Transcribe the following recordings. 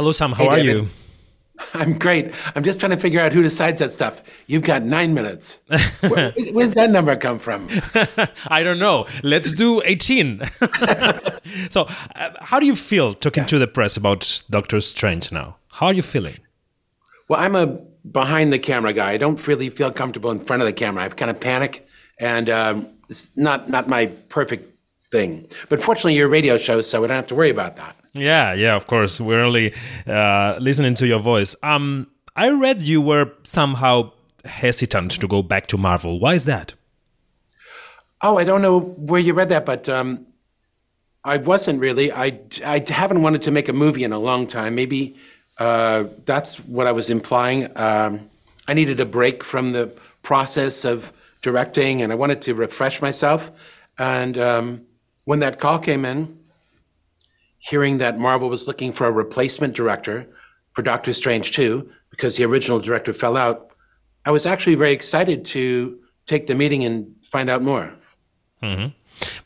Hello, Sam. How Hey, are David. you? I'm great. I'm just trying to figure out who decides that stuff. You've got nine minutes. Where, where does that number come from? I don't know. Let's do 18. so, uh, how do you feel talking to the press about Doctor Strange now? How are you feeling? Well, I'm a behind the camera guy. I don't really feel comfortable in front of the camera. I kind of panic, and um, it's not not my perfect thing. But fortunately, you're a radio show, so we don't have to worry about that. Yeah, yeah, of course. We're only uh, listening to your voice. Um, I read you were somehow hesitant to go back to Marvel. Why is that? Oh, I don't know where you read that, but um, I wasn't really. I, I haven't wanted to make a movie in a long time. Maybe uh, that's what I was implying. Um, I needed a break from the process of directing, and I wanted to refresh myself. And um, when that call came in, hearing that Marvel was looking for a replacement director for Doctor Strange 2, because the original director fell out, I was actually very excited to take the meeting and find out more.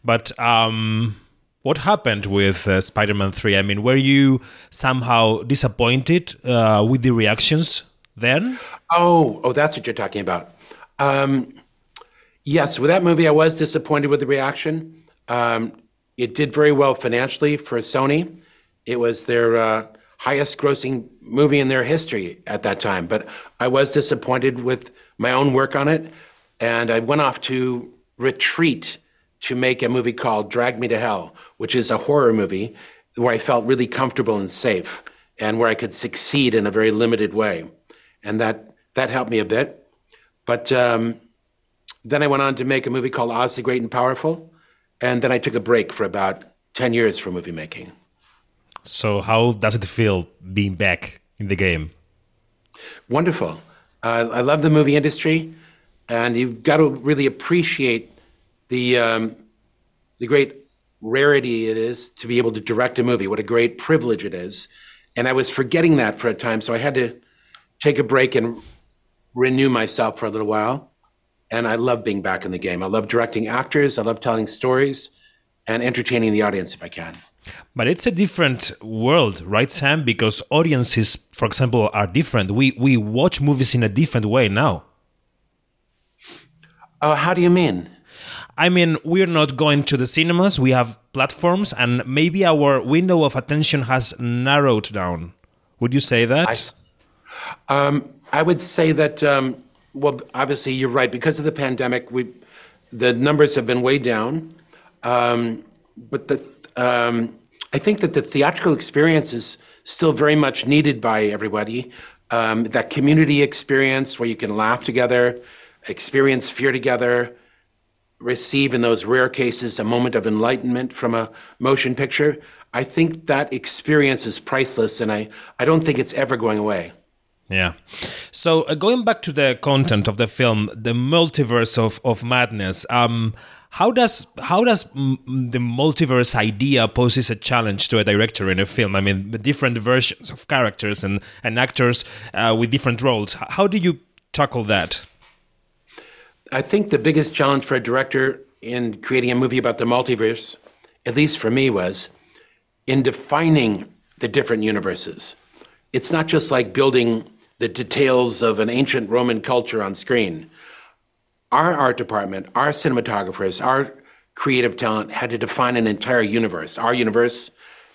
But um, what happened with uh, Spider Man 3? I mean, were you somehow disappointed uh, with the reactions then? Oh, oh, that's what you're talking about. Um, yes, with that movie, I was disappointed with the reaction. Um, it did very well financially for Sony. It was their uh, highest grossing movie in their history at that time. But I was disappointed with my own work on it. And I went off to retreat to make a movie called Drag Me to Hell, which is a horror movie where I felt really comfortable and safe and where I could succeed in a very limited way. And that, that helped me a bit. But um, then I went on to make a movie called Oz the Great and Powerful. And then I took a break for about 10 years from movie making. So, how does it feel being back in the game? Wonderful. Uh, I love the movie industry, and you've got to really appreciate the um, the great rarity it is to be able to direct a movie. What a great privilege it is, and I was forgetting that for a time, so I had to take a break and renew myself for a little while. And I love being back in the game. I love directing actors. I love telling stories, and entertaining the audience if I can. But it's a different world, right, Sam? Because audiences, for example, are different. We we watch movies in a different way now. Oh, how do you mean? I mean, we're not going to the cinemas. We have platforms, and maybe our window of attention has narrowed down. Would you say that? Um, I would say that, um, well, obviously you're right. Because of the pandemic, we, the numbers have been way down. Um, but the, um, I think that the theatrical experience is still very much needed by everybody. Um, that community experience where you can laugh together, experience fear together, receive, in those rare cases, a moment of enlightenment from a motion picture. I think that experience is priceless, and I, I don't think it's ever going away. Yeah. So uh, going back to the content of the film, the multiverse of, of madness. Um, how does how does the multiverse idea poses a challenge to a director in a film? I mean, the different versions of characters and and actors uh, with different roles. How do you tackle that? I think the biggest challenge for a director in creating a movie about the multiverse, at least for me, was in defining the different universes. It's not just like building the details of an ancient Roman culture on screen. Our art department, our cinematographers, our creative talent had to define an entire universe, our universe,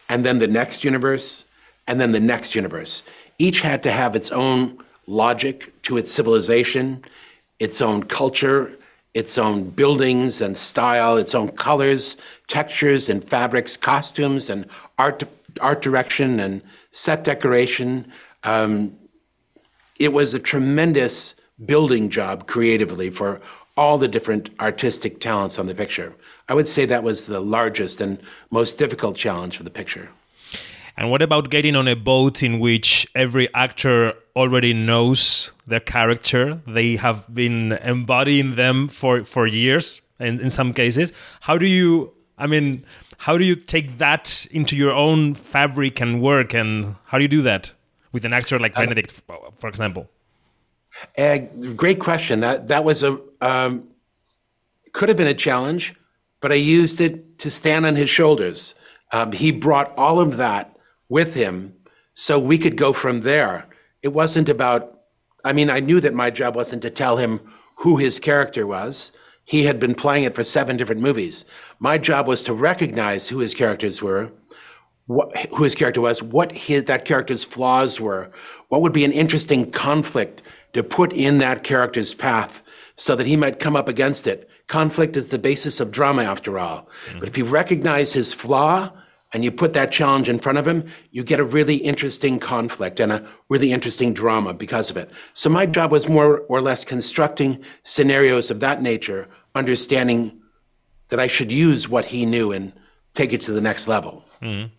and then the next universe, and then the next universe. Each had to have its own logic to its civilization, its own culture, its own buildings and style, its own colors, textures and fabrics, costumes and art, art direction and set decoration. Um, it was a tremendous building job creatively for all the different artistic talents on the picture. I would say that was the largest and most difficult challenge for the picture. And what about getting on a boat in which every actor already knows their character? They have been embodying them for, for years in, in some cases. How do you, I mean, how do you take that into your own fabric and work? And how do you do that with an actor like Benedict, for example? Uh, great question. That that was a um, could have been a challenge, but I used it to stand on his shoulders. Um, he brought all of that with him so we could go from there. It wasn't about, I mean, I knew that my job wasn't to tell him who his character was. He had been playing it for seven different movies. My job was to recognize who his characters were, what, who his character was, what his, that character's flaws were, what would be an interesting conflict to put in that character's path so that he might come up against it. Conflict is the basis of drama, after all. Mm-hmm. But if you recognize his flaw and you put that challenge in front of him, you get a really interesting conflict and a really interesting drama because of it. So my job was more or less constructing scenarios of that nature, understanding that I should use what he knew and take it to the next level. Mm-hmm.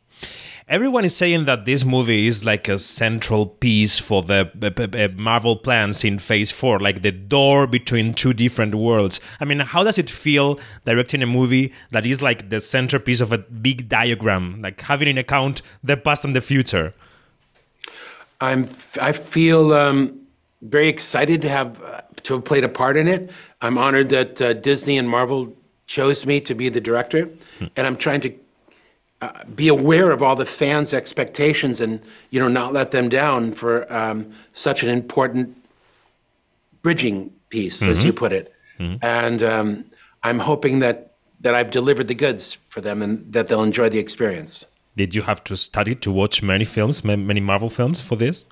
Everyone is saying that this movie is like a central piece for the Marvel plans in Phase 4, like the door between two different worlds. I mean, how does it feel directing a movie that is like the centerpiece of a big diagram, like having in account the past and the future? I'm, I feel um, very excited to have uh, to have played a part in it. I'm honored that uh, Disney and Marvel chose me to be the director, hmm. and I'm trying to uh, be aware of all the fans' expectations and you know not let them down for um, such an important bridging piece, mm-hmm. as you put it. Mm-hmm. And um, I'm hoping that that I've delivered the goods for them and that they'll enjoy the experience. Did you have to study to watch many films, many Marvel films for this?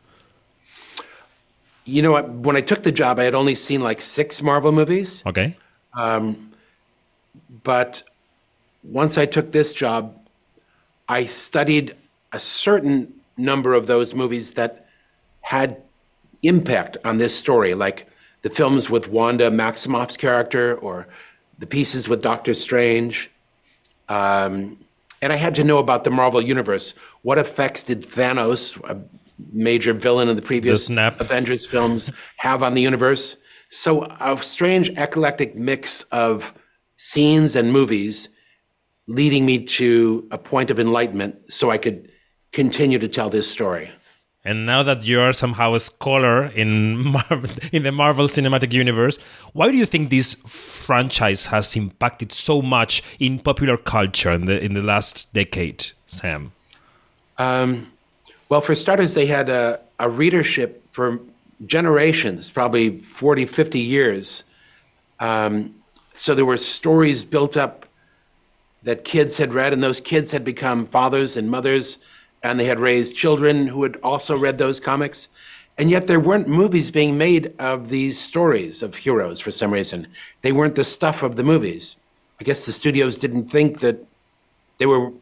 You know, when I took the job, I had only seen like six Marvel movies. Okay. Um, but once I took this job, I studied a certain number of those movies that had impact on this story, like the films with Wanda Maximoff's character or the pieces with Doctor Strange. Um, and I had to know about the Marvel Universe. What effects did Thanos, a major villain in the previous the Avengers films, have on the universe? So, a strange eclectic mix of scenes and movies leading me to a point of enlightenment so I could continue to tell this story. And now that you're somehow a scholar in Marvel, in the Marvel Cinematic Universe, why do you think this franchise has impacted so much in popular culture in the in the last decade, Sam? Um, well, for starters, they had a, a readership for generations, probably 40, 50 years. Um, so there were stories built up that kids had read, and those kids had become fathers and mothers, and they had raised children who had also read those comics. And yet there weren't movies being made of these stories of heroes for some reason. They weren't the stuff of the movies. I guess the studios didn't think that they were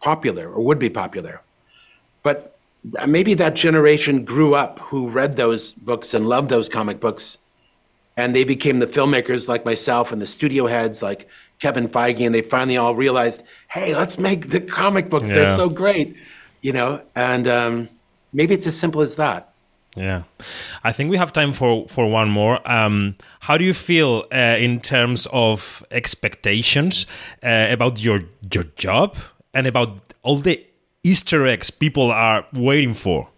popular or would be popular. But uh, maybe that generation grew up who read those books and loved those comic books and they became the filmmakers like myself and the studio heads like Kevin Feige, and they finally all realized, hey, let's make the comic books. Yeah. They're so great, you know. And um, maybe it's as simple as that. Yeah, I think we have time for for one more. Um, how do you feel uh, in terms of expectations uh, about your your job and about all the Easter eggs people are waiting for?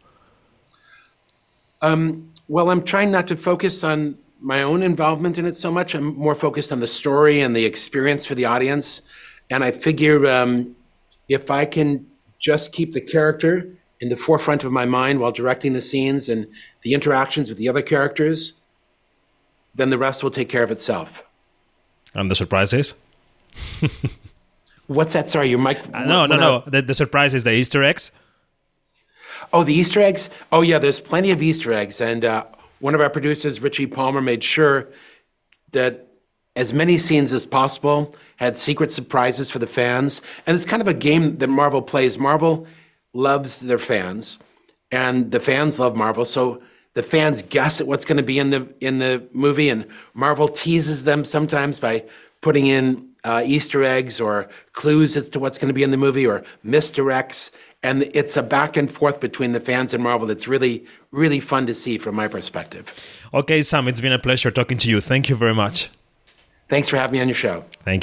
Um, well, I'm trying not to focus on my own involvement in it so much. I'm more focused on the story and the experience for the audience. And I figure um, if I can just keep the character in the forefront of my mind while directing the scenes and the interactions with the other characters, then the rest will take care of itself. And the surprises? What's that? Sorry, your mic. Uh, no, no, no. The, the surprise is the Easter eggs. Oh, the Easter eggs. Oh, yeah. There's plenty of Easter eggs, and uh, one of our producers, Richie Palmer, made sure that as many scenes as possible had secret surprises for the fans. And it's kind of a game that Marvel plays. Marvel loves their fans, and the fans love Marvel. So the fans guess at what's going to be in the in the movie, and Marvel teases them sometimes by putting in uh, Easter eggs or clues as to what's going to be in the movie or misdirects and it's a back and forth between the fans and Marvel that's really, really fun to see from my perspective. Okay, Sam, it's been a pleasure talking to you. Thank you very much. Thanks for having me on your show. Thank you.